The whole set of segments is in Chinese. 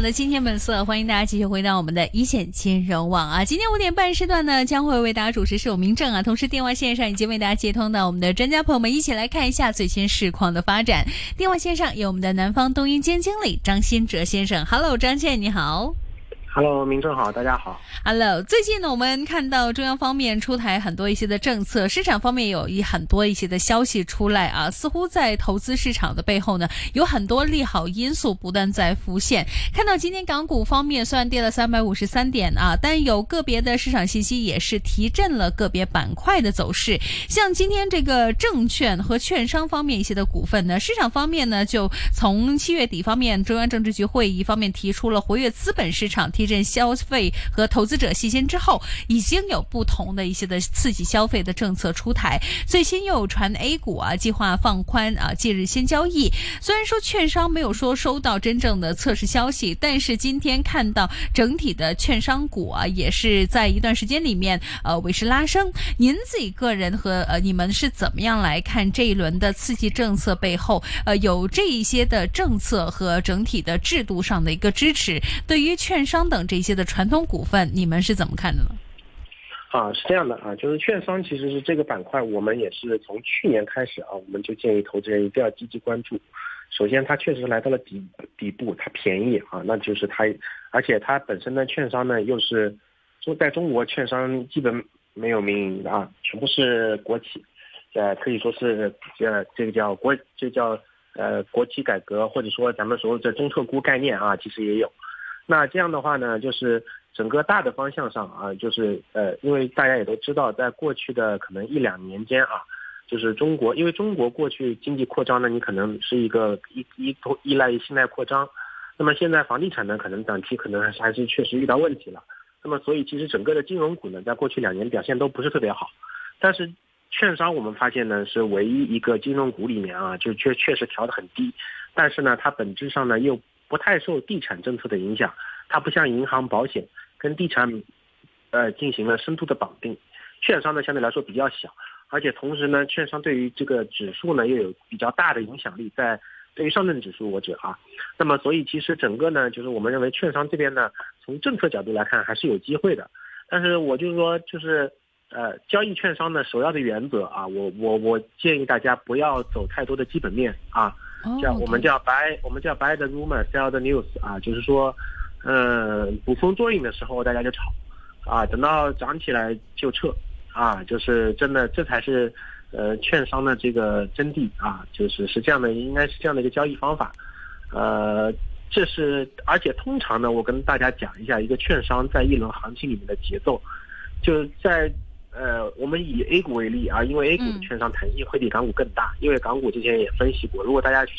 线金融网的今天本色，欢迎大家继续回到我们的一线金融网啊！今天五点半时段呢，将会为大家主持是我明正啊，同时电话线上已经为大家接通到我们的专家朋友们，一起来看一下最新市况的发展。电话线上有我们的南方东英兼经理张新哲先生，Hello，张建你好。Hello，明正好，大家好。Hello，最近呢，我们看到中央方面出台很多一些的政策，市场方面有一很多一些的消息出来啊，似乎在投资市场的背后呢，有很多利好因素不断在浮现。看到今天港股方面虽然跌了三百五十三点啊，但有个别的市场信息也是提振了个别板块的走势。像今天这个证券和券商方面一些的股份呢，市场方面呢，就从七月底方面中央政治局会议方面提出了活跃资本市场。提振消费和投资者信心之后，已经有不同的一些的刺激消费的政策出台。最新又有传 A 股啊计划放宽啊借日先交易。虽然说券商没有说收到真正的测试消息，但是今天看到整体的券商股啊也是在一段时间里面呃维持拉升。您自己个人和呃你们是怎么样来看这一轮的刺激政策背后呃有这一些的政策和整体的制度上的一个支持？对于券商。等这些的传统股份，你们是怎么看的呢？啊，是这样的啊，就是券商其实是这个板块，我们也是从去年开始啊，我们就建议投资人一定要积极关注。首先，它确实来到了底底部，它便宜啊，那就是它，而且它本身的券商呢，又是说在中国券商基本没有民营的啊，全部是国企，呃，可以说是呃这个叫国，这叫呃国企改革，或者说咱们说的中特估概念啊，其实也有。那这样的话呢，就是整个大的方向上啊，就是呃，因为大家也都知道，在过去的可能一两年间啊，就是中国，因为中国过去经济扩张呢，你可能是一个依依托依赖于信贷扩张，那么现在房地产呢，可能短期可能还是还是确实遇到问题了，那么所以其实整个的金融股呢，在过去两年表现都不是特别好，但是券商我们发现呢，是唯一一个金融股里面啊，就确确实调得很低，但是呢，它本质上呢又。不太受地产政策的影响，它不像银行、保险跟地产，呃，进行了深度的绑定。券商呢相对来说比较小，而且同时呢，券商对于这个指数呢又有比较大的影响力，在对于上证指数我指啊。那么所以其实整个呢，就是我们认为券商这边呢，从政策角度来看还是有机会的。但是我就是说，就是呃，交易券商的首要的原则啊，我我我建议大家不要走太多的基本面啊。叫我们叫 buy，我们叫 buy the rumor，sell the news 啊，就是说，嗯，捕风捉影的时候大家就炒，啊，等到涨起来就撤，啊，就是真的这才是，呃，券商的这个真谛啊，就是是这样的，应该是这样的一个交易方法，呃，这是而且通常呢，我跟大家讲一下一个券商在一轮行情里面的节奏，就在。呃，我们以 A 股为例啊，因为 A 股的券商弹性会比港股更大。因为港股之前也分析过，如果大家去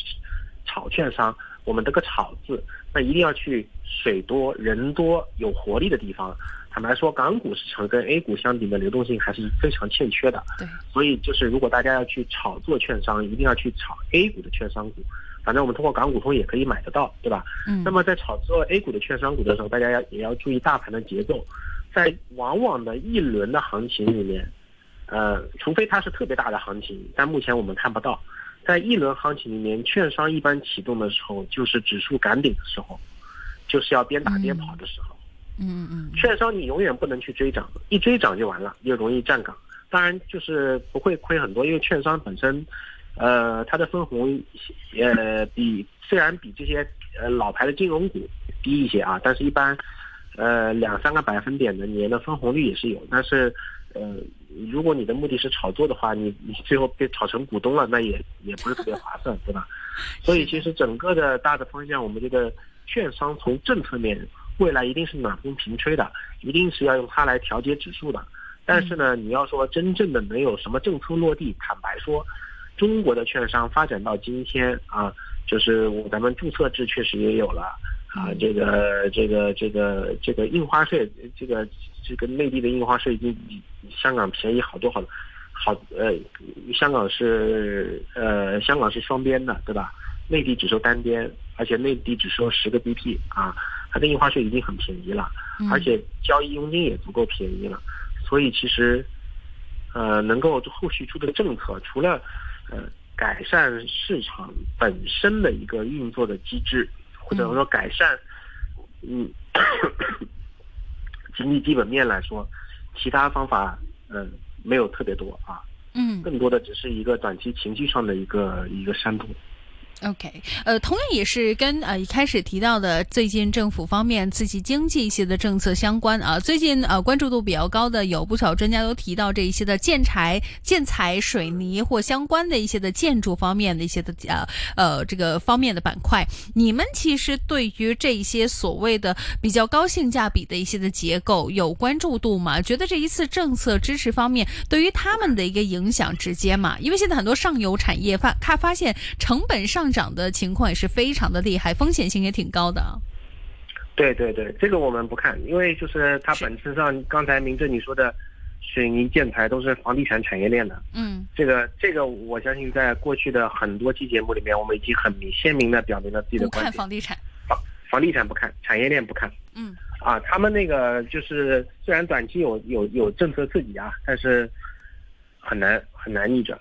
炒券商，我们这个“炒”字，那一定要去水多人多有活力的地方。坦白说，港股市场跟 A 股相比的流动性还是非常欠缺的。对，所以就是如果大家要去炒作券商，一定要去炒 A 股的券商股。反正我们通过港股通也可以买得到，对吧？嗯。那么在炒作 A 股的券商股的时候，大家要也要注意大盘的节奏。在往往的一轮的行情里面，呃，除非它是特别大的行情，但目前我们看不到。在一轮行情里面，券商一般启动的时候，就是指数赶顶的时候，就是要边打边跑的时候。嗯嗯。券商你永远不能去追涨，一追涨就完了，又容易站岗。当然就是不会亏很多，因为券商本身，呃，它的分红，呃，比虽然比这些呃老牌的金融股低一些啊，但是一般。呃，两三个百分点的年的分红率也是有，但是，呃，如果你的目的是炒作的话，你你最后被炒成股东了，那也也不是特别划算，对吧？所以其实整个的大的方向，我们这个券商从政策面未来一定是暖风平吹的，一定是要用它来调节指数的。但是呢，你要说真正的能有什么政策落地，坦白说，中国的券商发展到今天啊，就是咱们注册制确实也有了。啊，这个这个这个这个印花税，这个这个内地的印花税已经比香港便宜好多好多，好呃，香港是呃香港是双边的，对吧？内地只收单边，而且内地只收十个 BP 啊，它的印花税已经很便宜了，而且交易佣金也足够便宜了，所以其实呃能够后续出的政策，除了呃改善市场本身的一个运作的机制。或者说改善，嗯，经济基本面来说，其他方法嗯没有特别多啊，嗯，更多的只是一个短期情绪上的一个一个煽动。OK，呃，同样也是跟呃一开始提到的最近政府方面刺激经济一些的政策相关啊。最近呃关注度比较高的有不少专家都提到这一些的建材、建材、水泥或相关的一些的建筑方面的一些的呃呃这个方面的板块。你们其实对于这一些所谓的比较高性价比的一些的结构有关注度吗？觉得这一次政策支持方面对于他们的一个影响直接吗？因为现在很多上游产业发看发现成本上。涨的情况也是非常的厉害，风险性也挺高的。对对对，这个我们不看，因为就是它本质上，刚才明正你说的水泥建材都是房地产产业链的。嗯，这个这个，我相信在过去的很多期节目里面，我们已经很明鲜明的表明了自己的观点。不看房地产，房房地产不看，产业链不看。嗯，啊，他们那个就是虽然短期有有有政策刺激啊，但是很难很难逆转。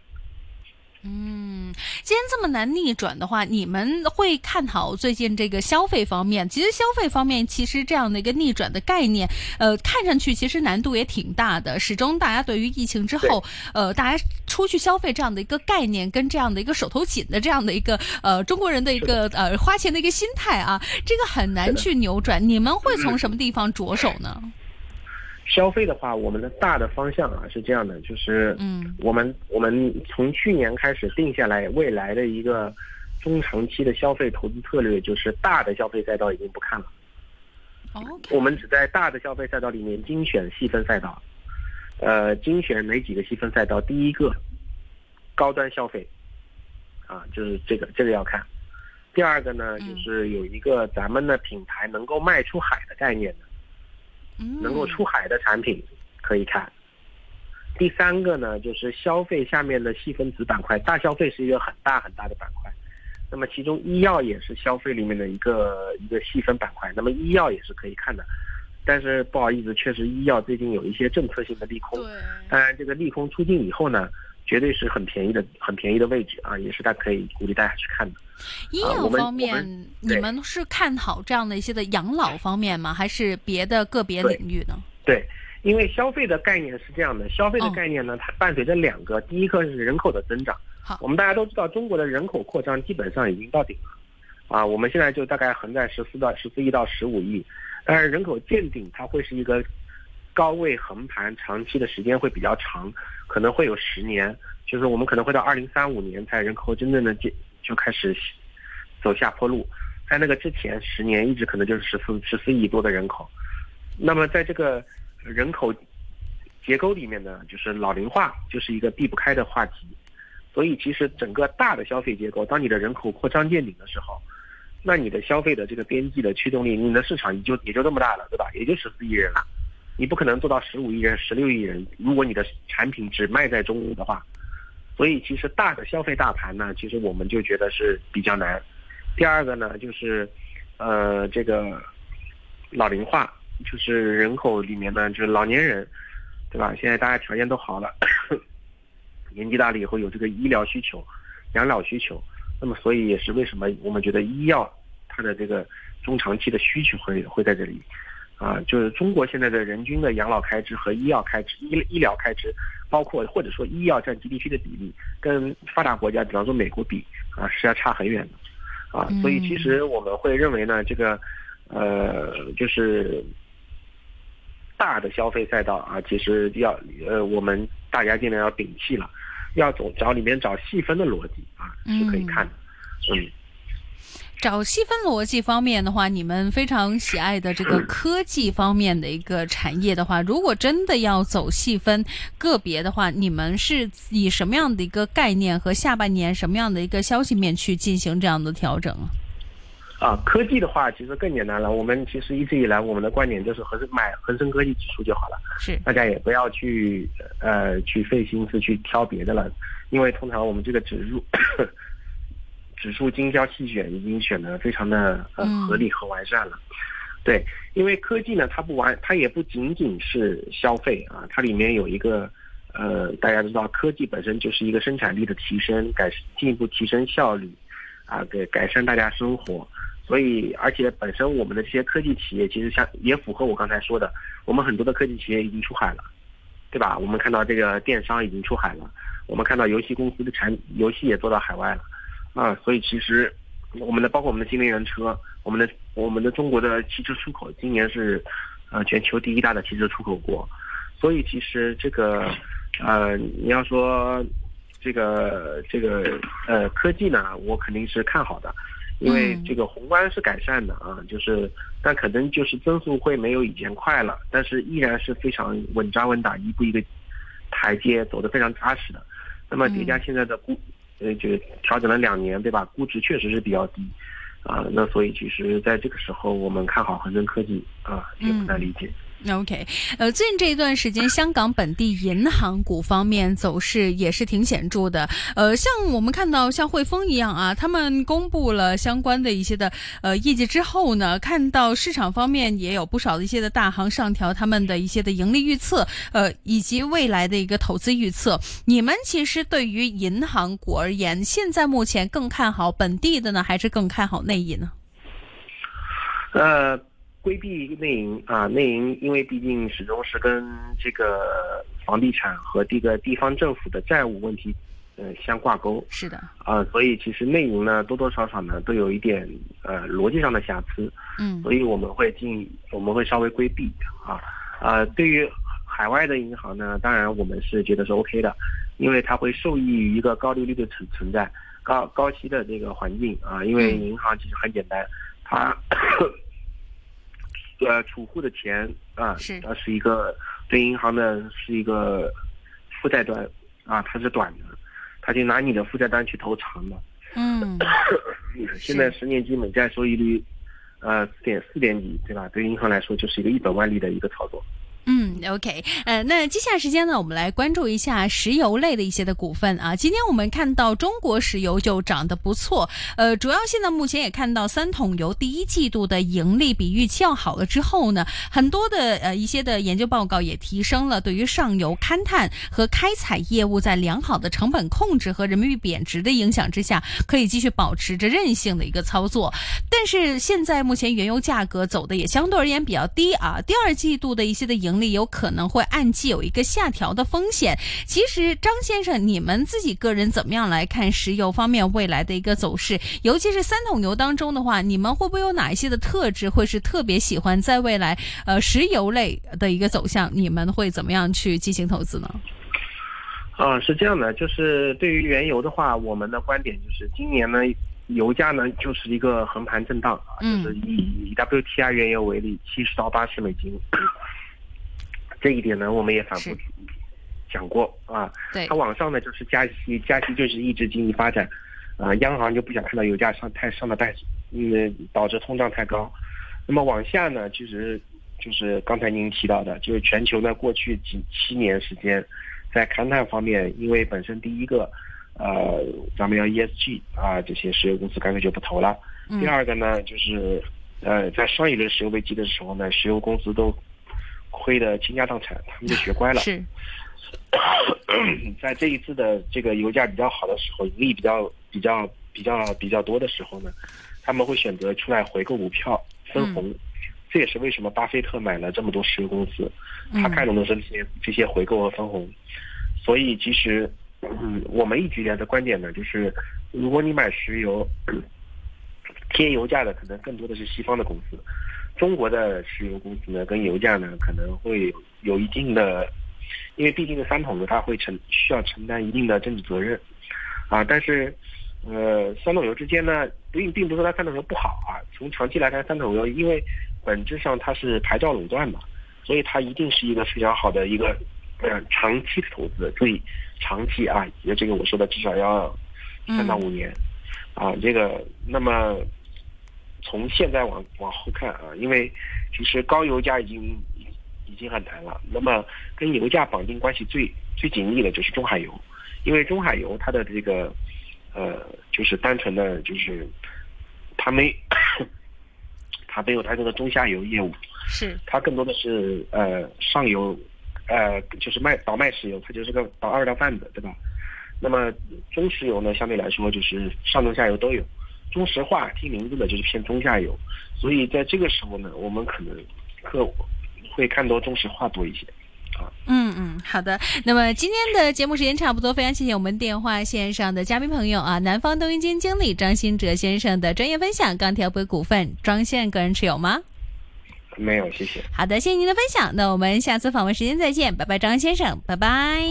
嗯，既然这么难逆转的话，你们会看好最近这个消费方面？其实消费方面，其实这样的一个逆转的概念，呃，看上去其实难度也挺大的。始终大家对于疫情之后，呃，大家出去消费这样的一个概念，跟这样的一个手头紧的这样的一个呃中国人的一个呃花钱的一个心态啊，这个很难去扭转。你们会从什么地方着手呢？消费的话，我们的大的方向啊是这样的，就是嗯，我们我们从去年开始定下来未来的一个中长期的消费投资策略，就是大的消费赛道已经不看了。我们只在大的消费赛道里面精选细分赛道，呃，精选哪几个细分赛道？第一个，高端消费，啊，就是这个这个要看。第二个呢，就是有一个咱们的品牌能够卖出海的概念的。能够出海的产品可以看。第三个呢，就是消费下面的细分子板块，大消费是一个很大很大的板块。那么其中医药也是消费里面的一个一个细分板块。那么医药也是可以看的，但是不好意思，确实医药最近有一些政策性的利空。对。当然，这个利空出尽以后呢，绝对是很便宜的、很便宜的位置啊，也是大家可以鼓励大家去看的。医药方面，你们是看好这样的一些的养老方面吗？还是别的个别领域呢？对，因为消费的概念是这样的，消费的概念呢，它伴随着两个，第一个是人口的增长。好，我们大家都知道，中国的人口扩张基本上已经到顶了，啊，我们现在就大概横在十四到十四亿到十五亿，但是人口见顶，它会是一个高位横盘，长期的时间会比较长，可能会有十年，就是我们可能会到二零三五年才人口真正的就就开始走下坡路，在那个之前十年一直可能就是十四十四亿多的人口，那么在这个人口结构里面呢，就是老龄化就是一个避不开的话题，所以其实整个大的消费结构，当你的人口扩张见顶的时候，那你的消费的这个边际的驱动力，你的市场也就也就这么大了，对吧？也就十四亿人了，你不可能做到十五亿人、十六亿人，如果你的产品只卖在中国的话。所以其实大的消费大盘呢，其实我们就觉得是比较难。第二个呢，就是，呃，这个老龄化，就是人口里面呢，就是老年人，对吧？现在大家条件都好了，年纪大了以后有这个医疗需求、养老需求，那么所以也是为什么我们觉得医药它的这个中长期的需求会会在这里。啊，就是中国现在的人均的养老开支和医药开支、医医疗开支，包括或者说医药占 GDP 的比例，跟发达国家，比方说美国比啊，是要差很远的，啊，所以其实我们会认为呢，这个，呃，就是大的消费赛道啊，其实要呃，我们大家尽量要摒弃了，要走找里面找细分的逻辑啊，是可以看的，嗯。找细分逻辑方面的话，你们非常喜爱的这个科技方面的一个产业的话，如果真的要走细分个别的话，你们是以什么样的一个概念和下半年什么样的一个消息面去进行这样的调整啊？啊，科技的话其实更简单了。我们其实一直以来我们的观点就是恒生买恒生科技指数就好了，是大家也不要去呃去费心思去挑别的了，因为通常我们这个指数 指数精挑细选已经选的非常的呃合理和完善了。对，因为科技呢，它不完，它也不仅仅是消费啊，它里面有一个呃，大家知道科技本身就是一个生产力的提升，改进一步提升效率啊，给改善大家生活。所以，而且本身我们的这些科技企业，其实像也符合我刚才说的，我们很多的科技企业已经出海了，对吧？我们看到这个电商已经出海了，我们看到游戏公司的产游戏也做到海外了，啊，所以其实我们的包括我们的新能源车，我们的我们的中国的汽车出口今年是呃全球第一大的汽车出口国，所以其实这个呃你要说这个这个呃科技呢，我肯定是看好的。因为这个宏观是改善的啊，就是，但可能就是增速会没有以前快了，但是依然是非常稳扎稳打，一步一个台阶走得非常扎实的。那么叠加现在的估，呃，就调整了两年，对吧？估值确实是比较低，啊，那所以其实在这个时候，我们看好恒生科技啊，也不难理解。OK，呃，最近这一段时间，香港本地银行股方面走势也是挺显著的。呃，像我们看到像汇丰一样啊，他们公布了相关的一些的呃业绩之后呢，看到市场方面也有不少的一些的大行上调他们的一些的盈利预测，呃，以及未来的一个投资预测。你们其实对于银行股而言，现在目前更看好本地的呢，还是更看好内银呢？呃。规避内营啊，内营因为毕竟始终是跟这个房地产和这个地方政府的债务问题，呃相挂钩。是的。啊，所以其实内营呢多多少少呢都有一点呃逻辑上的瑕疵。嗯。所以我们会进，我们会稍微规避啊啊。对于海外的银行呢，当然我们是觉得是 OK 的，因为它会受益于一个高利率的存存在，高高息的这个环境啊。因为银行其实很简单，它。呃，储户的钱啊，是它是一个对银行的是一个负债端啊，它是短的，他就拿你的负债端去投长的。嗯，现在十年期美债收益率，呃，四点四点几，对吧？对银行来说，就是一个一本万利的一个操作。，OK，呃，那接下来时间呢，我们来关注一下石油类的一些的股份啊。今天我们看到中国石油就涨得不错，呃，主要现在目前也看到三桶油第一季度的盈利比预期要好了之后呢，很多的呃一些的研究报告也提升了对于上游勘探和开采业务在良好的成本控制和人民币贬值的影响之下，可以继续保持着韧性的一个操作。但是现在目前原油价格走的也相对而言比较低啊，第二季度的一些的盈利有可能会按季有一个下调的风险。其实张先生，你们自己个人怎么样来看石油方面未来的一个走势？尤其是三桶油当中的话，你们会不会有哪一些的特质会是特别喜欢在未来呃石油类的一个走向？你们会怎么样去进行投资呢？啊，是这样的，就是对于原油的话，我们的观点就是今年呢，油价呢就是一个横盘震荡啊，就是以以 WTI 原油为例，七十到八十美金。这一点呢，我们也反复讲过啊。对，它往上呢就是加息，加息就是抑制经济发展，啊，央行就不想看到油价上太上的太，嗯，导致通胀太高。那么往下呢，其实就是刚才您提到的，就是全球呢过去几七年时间，在勘探方面，因为本身第一个，呃，咱们要 ESG 啊，这些石油公司干脆就不投了。第二个呢，就是呃，在上一轮石油危机的时候呢，石油公司都。亏的倾家荡产，他们就学乖了。是，在这一次的这个油价比较好的时候，盈利比较比较比较比较多的时候呢，他们会选择出来回购股票分红。这也是为什么巴菲特买了这么多石油公司，他看中的是这些这些回购和分红。所以其实，嗯，我们一直以来的观点呢，就是如果你买石油，贴油价的可能更多的是西方的公司。中国的石油公司呢，跟油价呢可能会有一定的，因为毕竟是三桶油，它会承需要承担一定的政治责任，啊，但是，呃，三桶油之间呢，并并不是说它三桶油不好啊。从长期来看，三桶油因为本质上它是牌照垄断嘛，所以它一定是一个非常好的一个，呃，长期的投资。注意，长期啊，这个我说的至少要三到五年，啊，这个那么。从现在往往后看啊，因为其实高油价已经已已经很难了。那么跟油价绑定关系最最紧密的就是中海油，因为中海油它的这个呃就是单纯的就是它没 它没有太多的中下游业务，是它更多的是呃上游呃就是卖倒卖石油，它就是个倒二道贩子，对吧？那么中石油呢，相对来说就是上中下游都有。中石化听名字呢就是偏中下游，所以在这个时候呢，我们可能客会看到中石化多一些。啊，嗯嗯，好的。那么今天的节目时间差不多，非常谢谢我们电话线上的嘉宾朋友啊，南方东云基金经理张新哲先生的专业分享。钢铁股股份，庄先个人持有吗？没有，谢谢。好的，谢谢您的分享。那我们下次访问时间再见，拜拜，张先生，拜拜，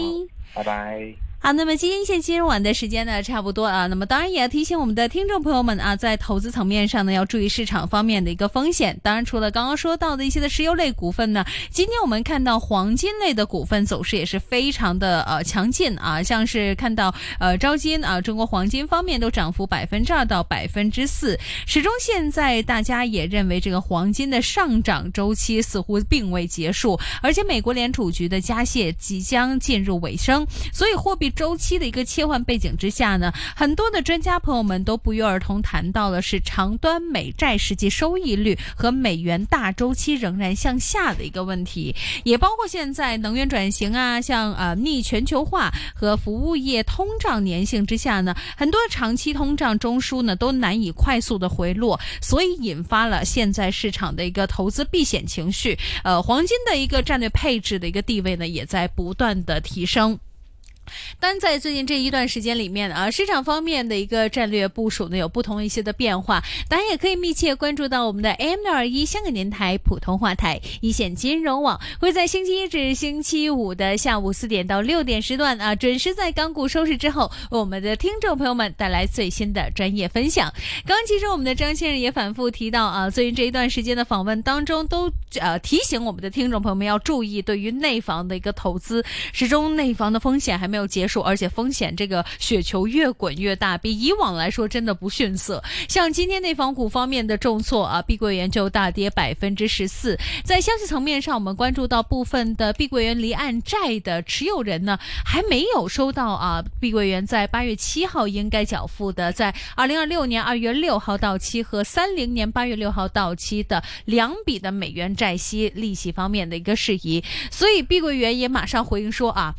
拜拜。好，那么今天一线金融网的时间呢，差不多啊。那么当然也要提醒我们的听众朋友们啊，在投资层面上呢，要注意市场方面的一个风险。当然，除了刚刚说到的一些的石油类股份呢，今天我们看到黄金类的股份走势也是非常的呃强劲啊，像是看到呃招金啊，中国黄金方面都涨幅百分之二到百分之四。始终现在大家也认为这个黄金的上涨周期似乎并未结束，而且美国联储局的加息即将进入尾声，所以货币。周期的一个切换背景之下呢，很多的专家朋友们都不约而同谈到了是长端美债实际收益率和美元大周期仍然向下的一个问题，也包括现在能源转型啊，像呃逆全球化和服务业通胀粘性之下呢，很多长期通胀中枢呢都难以快速的回落，所以引发了现在市场的一个投资避险情绪，呃，黄金的一个战略配置的一个地位呢也在不断的提升。但在最近这一段时间里面啊，市场方面的一个战略部署呢，有不同一些的变化。大家也可以密切关注到我们的 M 六二一香港电台普通话台一线金融网，会在星期一至星期五的下午四点到六点时段啊，准时在港股收市之后，为我们的听众朋友们带来最新的专业分享。刚刚其实我们的张先生也反复提到啊，最近这一段时间的访问当中，都呃提醒我们的听众朋友们要注意对于内房的一个投资，始终内房的风险还没有有。结束，而且风险这个雪球越滚越大，比以往来说真的不逊色。像今天内房股方面的重挫啊，碧桂园就大跌百分之十四。在消息层面上，我们关注到部分的碧桂园离岸债的持有人呢，还没有收到啊，碧桂园在八月七号应该缴付的，在二零二六年二月六号到期和三零年八月六号到期的两笔的美元债息利息方面的一个事宜。所以碧桂园也马上回应说啊。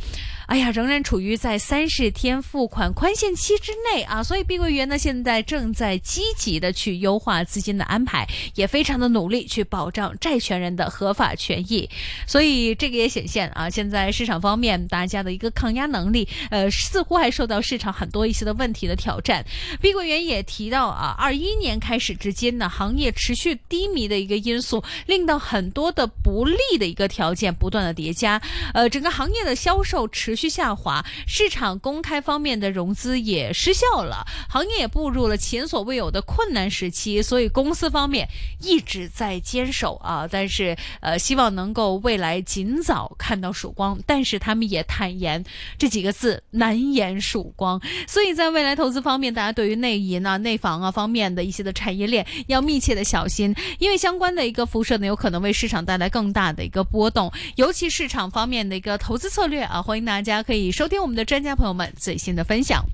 哎呀，仍然处于在三十天付款宽限期之内啊，所以碧桂园呢现在正在积极的去优化资金的安排，也非常的努力去保障债权人的合法权益。所以这个也显现啊，现在市场方面大家的一个抗压能力，呃，似乎还受到市场很多一些的问题的挑战。碧桂园也提到啊，二一年开始至今呢，行业持续低迷的一个因素，令到很多的不利的一个条件不断的叠加，呃，整个行业的销售持续。续下滑，市场公开方面的融资也失效了，行业也步入了前所未有的困难时期，所以公司方面一直在坚守啊，但是呃，希望能够未来尽早看到曙光，但是他们也坦言这几个字难言曙光，所以在未来投资方面，大家对于内银啊、内房啊方面的一些的产业链要密切的小心，因为相关的一个辐射呢，有可能为市场带来更大的一个波动，尤其市场方面的一个投资策略啊，欢迎大家。大家可以收听我们的专家朋友们最新的分享。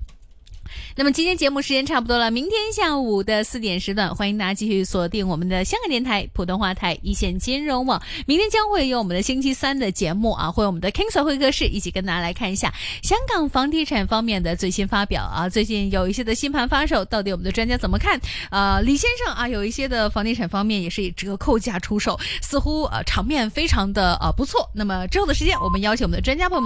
那么今天节目时间差不多了，明天下午的四点时段，欢迎大家继续锁定我们的香港电台普通话台一线金融网。明天将会有我们的星期三的节目啊，会有我们的 King Sir 会客室，一起跟大家来看一下香港房地产方面的最新发表啊。最近有一些的新盘发售，到底我们的专家怎么看？呃，李先生啊，有一些的房地产方面也是以折扣价出售，似乎呃场面非常的呃不错。那么之后的时间，我们邀请我们的专家朋友们。